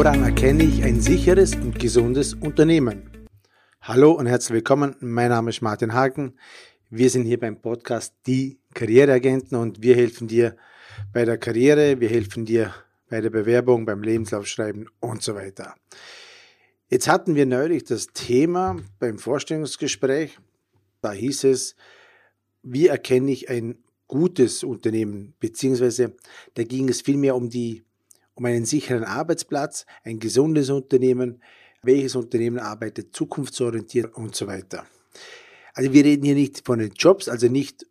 Woran erkenne ich ein sicheres und gesundes Unternehmen? Hallo und herzlich willkommen. Mein Name ist Martin Haken. Wir sind hier beim Podcast Die Karriereagenten und wir helfen dir bei der Karriere, wir helfen dir bei der Bewerbung, beim Lebenslaufschreiben und so weiter. Jetzt hatten wir neulich das Thema beim Vorstellungsgespräch. Da hieß es, wie erkenne ich ein gutes Unternehmen, beziehungsweise da ging es vielmehr um die um einen sicheren Arbeitsplatz, ein gesundes Unternehmen, welches Unternehmen arbeitet zukunftsorientiert und so weiter. Also wir reden hier nicht von den Jobs, also nicht,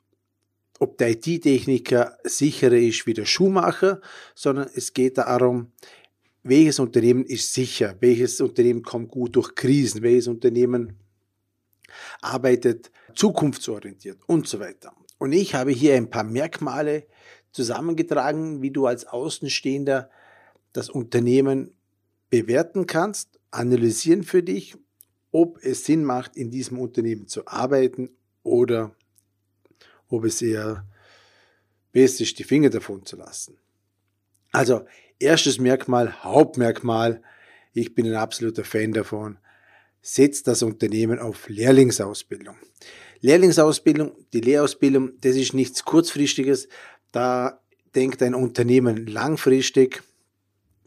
ob der IT-Techniker sicherer ist wie der Schuhmacher, sondern es geht darum, welches Unternehmen ist sicher, welches Unternehmen kommt gut durch Krisen, welches Unternehmen arbeitet zukunftsorientiert und so weiter. Und ich habe hier ein paar Merkmale zusammengetragen, wie du als Außenstehender das Unternehmen bewerten kannst, analysieren für dich, ob es Sinn macht, in diesem Unternehmen zu arbeiten oder ob es eher best ist, die Finger davon zu lassen. Also erstes Merkmal, Hauptmerkmal, ich bin ein absoluter Fan davon, setzt das Unternehmen auf Lehrlingsausbildung. Lehrlingsausbildung, die Lehrausbildung, das ist nichts kurzfristiges, da denkt ein Unternehmen langfristig,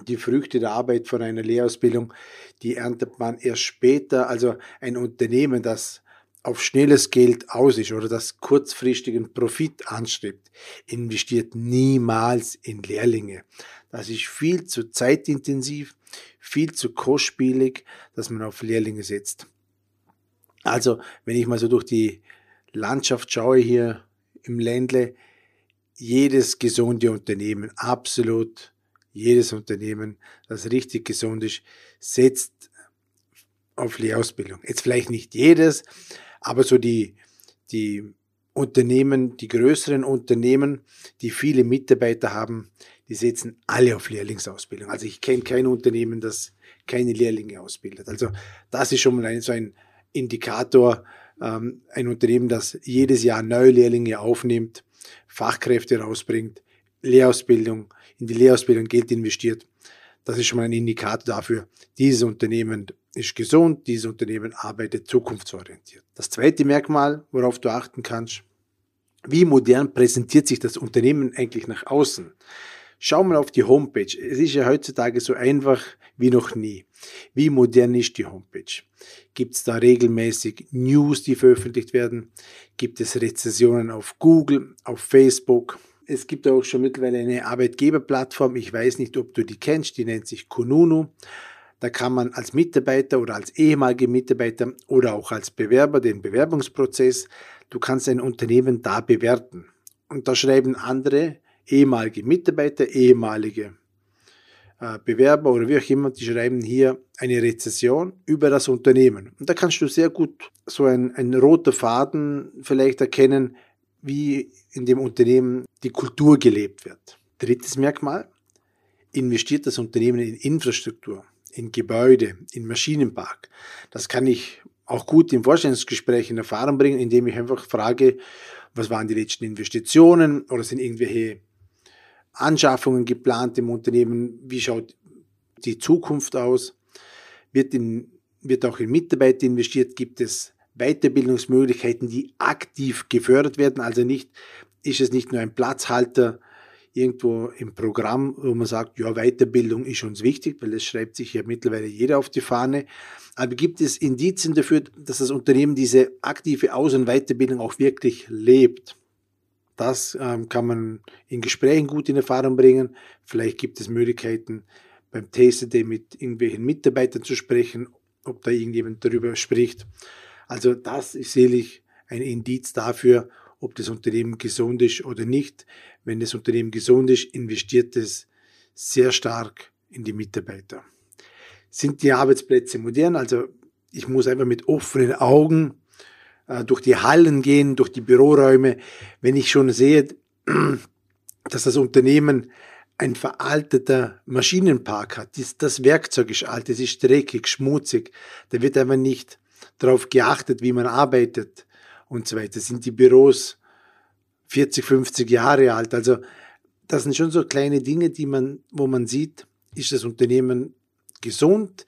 die Früchte der Arbeit von einer Lehrausbildung, die erntet man erst später. Also ein Unternehmen, das auf schnelles Geld aus ist oder das kurzfristigen Profit anstrebt, investiert niemals in Lehrlinge. Das ist viel zu zeitintensiv, viel zu kostspielig, dass man auf Lehrlinge setzt. Also, wenn ich mal so durch die Landschaft schaue hier im Ländle, jedes gesunde Unternehmen, absolut jedes Unternehmen, das richtig gesund ist, setzt auf Lehrausbildung. Jetzt vielleicht nicht jedes, aber so die, die Unternehmen, die größeren Unternehmen, die viele Mitarbeiter haben, die setzen alle auf Lehrlingsausbildung. Also ich kenne kein Unternehmen, das keine Lehrlinge ausbildet. Also das ist schon mal ein, so ein Indikator, ähm, ein Unternehmen, das jedes Jahr neue Lehrlinge aufnimmt, Fachkräfte rausbringt, Lehrausbildung, in die Lehrausbildung Geld investiert. Das ist schon mal ein Indikator dafür, dieses Unternehmen ist gesund, dieses Unternehmen arbeitet zukunftsorientiert. Das zweite Merkmal, worauf du achten kannst, wie modern präsentiert sich das Unternehmen eigentlich nach außen? Schau mal auf die Homepage. Es ist ja heutzutage so einfach wie noch nie. Wie modern ist die Homepage? Gibt es da regelmäßig News, die veröffentlicht werden? Gibt es Rezessionen auf Google, auf Facebook? Es gibt auch schon mittlerweile eine Arbeitgeberplattform. Ich weiß nicht, ob du die kennst. Die nennt sich Kununu. Da kann man als Mitarbeiter oder als ehemaliger Mitarbeiter oder auch als Bewerber den Bewerbungsprozess, du kannst ein Unternehmen da bewerten. Und da schreiben andere ehemalige Mitarbeiter, ehemalige äh, Bewerber oder wie auch immer, die schreiben hier eine Rezession über das Unternehmen. Und da kannst du sehr gut so ein, ein roter Faden vielleicht erkennen, wie in dem Unternehmen die Kultur gelebt wird. Drittes Merkmal, investiert das Unternehmen in Infrastruktur, in Gebäude, in Maschinenpark. Das kann ich auch gut im Vorstellungsgespräch in Erfahrung bringen, indem ich einfach frage, was waren die letzten Investitionen oder sind irgendwelche Anschaffungen geplant im Unternehmen, wie schaut die Zukunft aus, wird, in, wird auch in Mitarbeiter investiert, gibt es Weiterbildungsmöglichkeiten, die aktiv gefördert werden. Also nicht, ist es nicht nur ein Platzhalter irgendwo im Programm, wo man sagt, ja, Weiterbildung ist uns wichtig, weil das schreibt sich ja mittlerweile jeder auf die Fahne. Aber gibt es Indizien dafür, dass das Unternehmen diese aktive Aus- und Weiterbildung auch wirklich lebt? Das ähm, kann man in Gesprächen gut in Erfahrung bringen. Vielleicht gibt es Möglichkeiten, beim Taste Day mit irgendwelchen Mitarbeitern zu sprechen, ob da irgendjemand darüber spricht. Also das ist sicherlich ein Indiz dafür, ob das Unternehmen gesund ist oder nicht. Wenn das Unternehmen gesund ist, investiert es sehr stark in die Mitarbeiter. Sind die Arbeitsplätze modern? Also ich muss einfach mit offenen Augen äh, durch die Hallen gehen, durch die Büroräume. Wenn ich schon sehe, dass das Unternehmen ein veralteter Maschinenpark hat, das, das Werkzeug ist alt, es ist dreckig, schmutzig, da wird einfach nicht darauf geachtet, wie man arbeitet und so weiter. Sind die Büros 40, 50 Jahre alt? Also das sind schon so kleine Dinge, die man, wo man sieht, ist das Unternehmen gesund?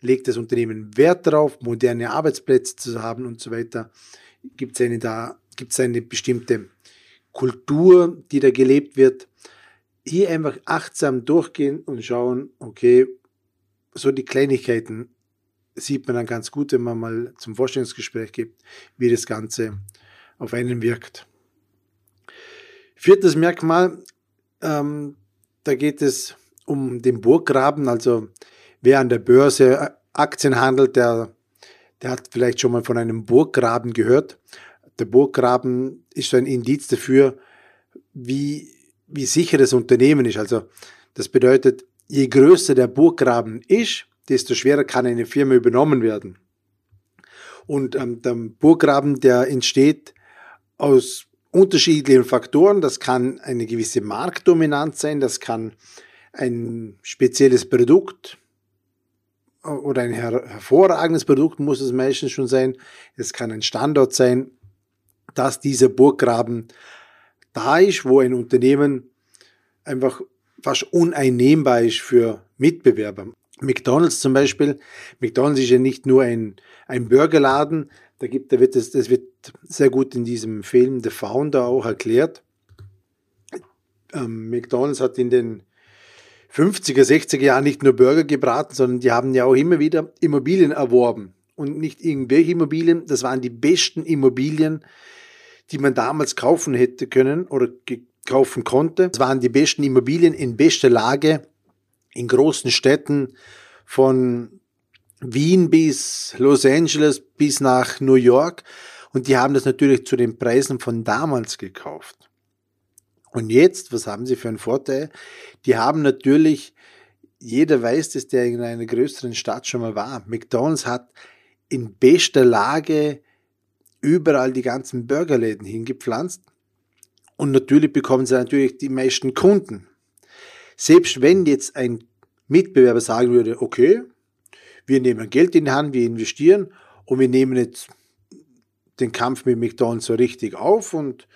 Legt das Unternehmen Wert darauf, moderne Arbeitsplätze zu haben und so weiter? Gibt es eine gibt es eine bestimmte Kultur, die da gelebt wird? Hier einfach achtsam durchgehen und schauen, okay, so die Kleinigkeiten sieht man dann ganz gut, wenn man mal zum Vorstellungsgespräch geht, wie das Ganze auf einen wirkt. Viertes Merkmal, ähm, da geht es um den Burggraben. Also wer an der Börse Aktien handelt, der, der hat vielleicht schon mal von einem Burggraben gehört. Der Burggraben ist so ein Indiz dafür, wie, wie sicher das Unternehmen ist. Also das bedeutet, je größer der Burggraben ist, desto schwerer kann eine Firma übernommen werden. Und ähm, der Burggraben, der entsteht aus unterschiedlichen Faktoren. Das kann eine gewisse Marktdominanz sein, das kann ein spezielles Produkt oder ein her hervorragendes Produkt muss es meistens schon sein. Es kann ein Standort sein, dass dieser Burggraben da ist, wo ein Unternehmen einfach fast uneinnehmbar ist für Mitbewerber. McDonald's zum Beispiel. McDonald's ist ja nicht nur ein, ein Burgerladen, da gibt, da wird es, das wird sehr gut in diesem Film The Founder auch erklärt. Ähm, McDonald's hat in den 50er, 60er Jahren nicht nur Burger gebraten, sondern die haben ja auch immer wieder Immobilien erworben. Und nicht irgendwelche Immobilien, das waren die besten Immobilien, die man damals kaufen hätte können oder kaufen konnte. Das waren die besten Immobilien in bester Lage in großen Städten von Wien bis Los Angeles bis nach New York. Und die haben das natürlich zu den Preisen von damals gekauft. Und jetzt, was haben sie für einen Vorteil? Die haben natürlich, jeder weiß dass der in einer größeren Stadt schon mal war. McDonald's hat in bester Lage überall die ganzen Burgerläden hingepflanzt. Und natürlich bekommen sie natürlich die meisten Kunden. Selbst wenn jetzt ein Mitbewerber sagen würde, okay, wir nehmen Geld in die Hand, wir investieren und wir nehmen jetzt den Kampf mit McDonald's so richtig auf und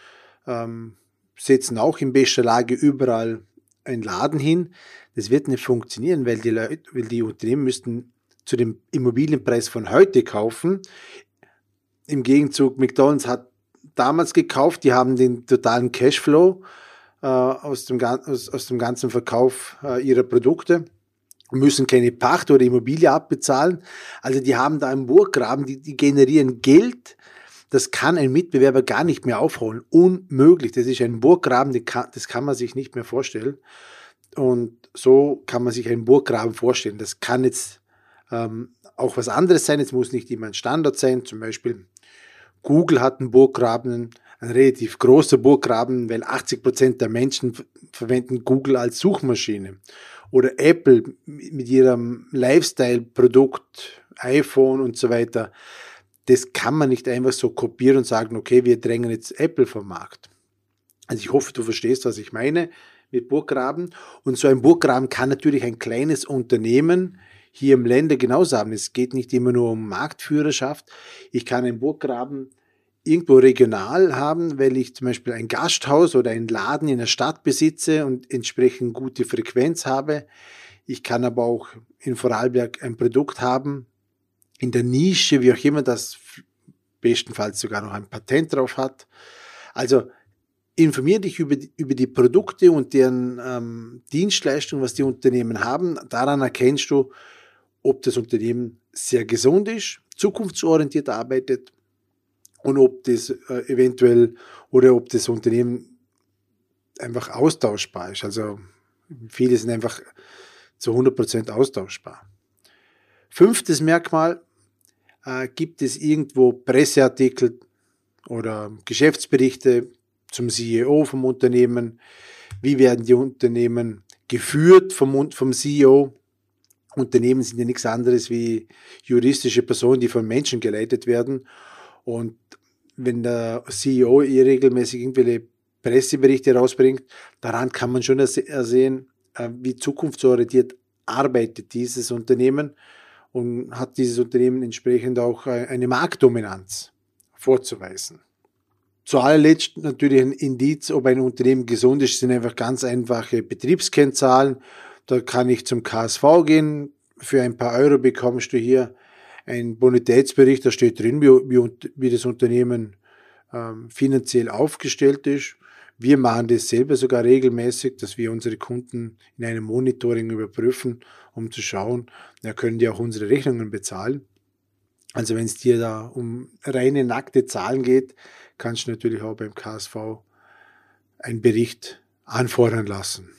ähm, setzen auch in bester Lage überall einen Laden hin. Das wird nicht funktionieren, weil die Leute, weil die Unternehmen müssten zu dem Immobilienpreis von heute kaufen. Im Gegenzug, McDonald's hat damals gekauft, die haben den totalen Cashflow äh, aus, dem, aus, aus dem ganzen Verkauf äh, ihrer Produkte müssen keine Pacht oder Immobilie abbezahlen. Also die haben da einen Burggraben, die, die generieren Geld. Das kann ein Mitbewerber gar nicht mehr aufholen. Unmöglich. Das ist ein Burggraben, das kann man sich nicht mehr vorstellen. Und so kann man sich einen Burggraben vorstellen. Das kann jetzt ähm, auch was anderes sein. Es muss nicht immer ein Standard sein. Zum Beispiel Google hat einen Burggraben, ein relativ großer Burggraben, weil 80 Prozent der Menschen verwenden Google als Suchmaschine oder Apple mit ihrem Lifestyle-Produkt, iPhone und so weiter, das kann man nicht einfach so kopieren und sagen, okay, wir drängen jetzt Apple vom Markt. Also ich hoffe, du verstehst, was ich meine mit Burggraben. Und so ein Burggraben kann natürlich ein kleines Unternehmen hier im Länder genauso haben. Es geht nicht immer nur um Marktführerschaft. Ich kann einen Burggraben irgendwo regional haben, weil ich zum Beispiel ein Gasthaus oder einen Laden in der Stadt besitze und entsprechend gute Frequenz habe. Ich kann aber auch in Vorarlberg ein Produkt haben, in der Nische, wie auch immer, das bestenfalls sogar noch ein Patent drauf hat. Also informiere dich über die, über die Produkte und deren ähm, Dienstleistungen, was die Unternehmen haben. Daran erkennst du, ob das Unternehmen sehr gesund ist, zukunftsorientiert arbeitet und ob das äh, eventuell oder ob das Unternehmen einfach austauschbar ist. Also viele sind einfach zu 100% austauschbar. Fünftes Merkmal, äh, gibt es irgendwo Presseartikel oder Geschäftsberichte zum CEO vom Unternehmen? Wie werden die Unternehmen geführt vom, vom CEO? Unternehmen sind ja nichts anderes wie juristische Personen, die von Menschen geleitet werden. Und wenn der CEO regelmäßig irgendwelche Presseberichte rausbringt, daran kann man schon ersehen, äh, wie zukunftsorientiert arbeitet dieses Unternehmen und hat dieses Unternehmen entsprechend auch äh, eine Marktdominanz vorzuweisen. Zu allerletzt natürlich ein Indiz, ob ein Unternehmen gesund ist, sind einfach ganz einfache Betriebskennzahlen. Da kann ich zum KSV gehen, für ein paar Euro bekommst du hier einen Bonitätsbericht, da steht drin, wie, wie, wie das Unternehmen ähm, finanziell aufgestellt ist. Wir machen das selber sogar regelmäßig, dass wir unsere Kunden in einem Monitoring überprüfen, um zu schauen, ja, können die auch unsere Rechnungen bezahlen. Also wenn es dir da um reine nackte Zahlen geht, kannst du natürlich auch beim KSV einen Bericht anfordern lassen.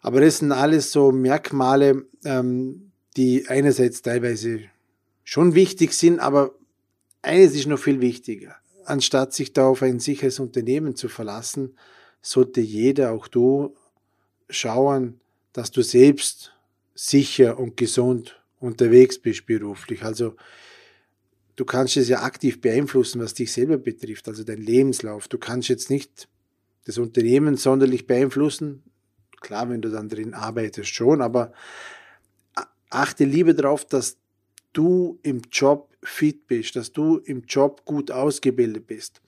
Aber das sind alles so Merkmale, ähm, die einerseits teilweise schon wichtig sind, aber eines ist noch viel wichtiger. Anstatt sich da auf ein sicheres Unternehmen zu verlassen, sollte jeder, auch du, schauen, dass du selbst sicher und gesund unterwegs bist beruflich. Also du kannst es ja aktiv beeinflussen, was dich selber betrifft, also dein Lebenslauf. Du kannst jetzt nicht das Unternehmen sonderlich beeinflussen. Klar, wenn du dann drin arbeitest schon, aber achte lieber darauf, dass du im Job fit bist, dass du im Job gut ausgebildet bist.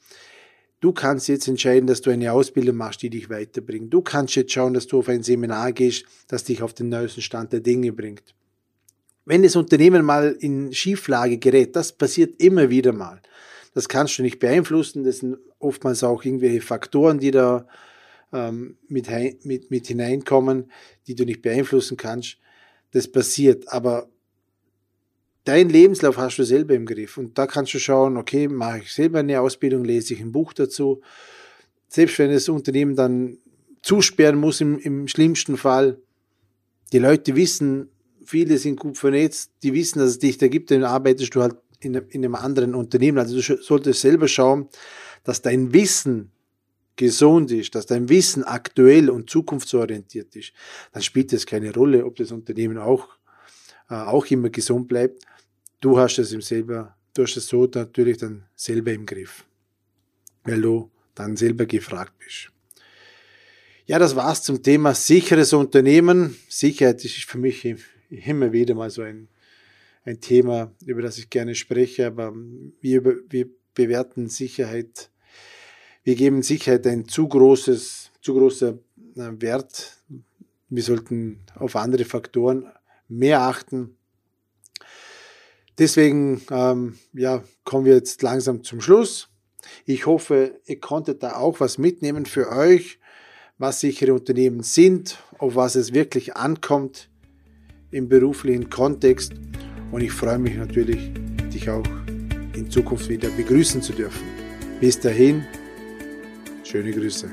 Du kannst jetzt entscheiden, dass du eine Ausbildung machst, die dich weiterbringt. Du kannst jetzt schauen, dass du auf ein Seminar gehst, das dich auf den neuesten Stand der Dinge bringt. Wenn das Unternehmen mal in Schieflage gerät, das passiert immer wieder mal. Das kannst du nicht beeinflussen. Das sind oftmals auch irgendwelche Faktoren, die da ähm, mit, mit, mit hineinkommen, die du nicht beeinflussen kannst. Das passiert. Aber dein Lebenslauf hast du selber im Griff. Und da kannst du schauen, okay, mache ich selber eine Ausbildung, lese ich ein Buch dazu. Selbst wenn das Unternehmen dann zusperren muss im, im schlimmsten Fall, die Leute wissen, viele sind gut vernetzt, die wissen, dass es dich da gibt, dann arbeitest du halt in, in einem anderen Unternehmen. Also du solltest selber schauen, dass dein Wissen gesund ist, dass dein Wissen aktuell und zukunftsorientiert ist, dann spielt es keine Rolle, ob das Unternehmen auch, äh, auch immer gesund bleibt. Du hast es im selber, du hast es so natürlich dann selber im Griff, weil du dann selber gefragt bist. Ja, das war's zum Thema sicheres Unternehmen. Sicherheit ist für mich immer wieder mal so ein, ein Thema, über das ich gerne spreche, aber wir, wir bewerten Sicherheit, wir geben Sicherheit ein zu großes, zu großer äh, Wert. Wir sollten auf andere Faktoren mehr achten. Deswegen ähm, ja, kommen wir jetzt langsam zum Schluss. Ich hoffe, ihr konntet da auch was mitnehmen für euch, was sichere Unternehmen sind, auf was es wirklich ankommt im beruflichen Kontext. Und ich freue mich natürlich, dich auch in Zukunft wieder begrüßen zu dürfen. Bis dahin, schöne Grüße.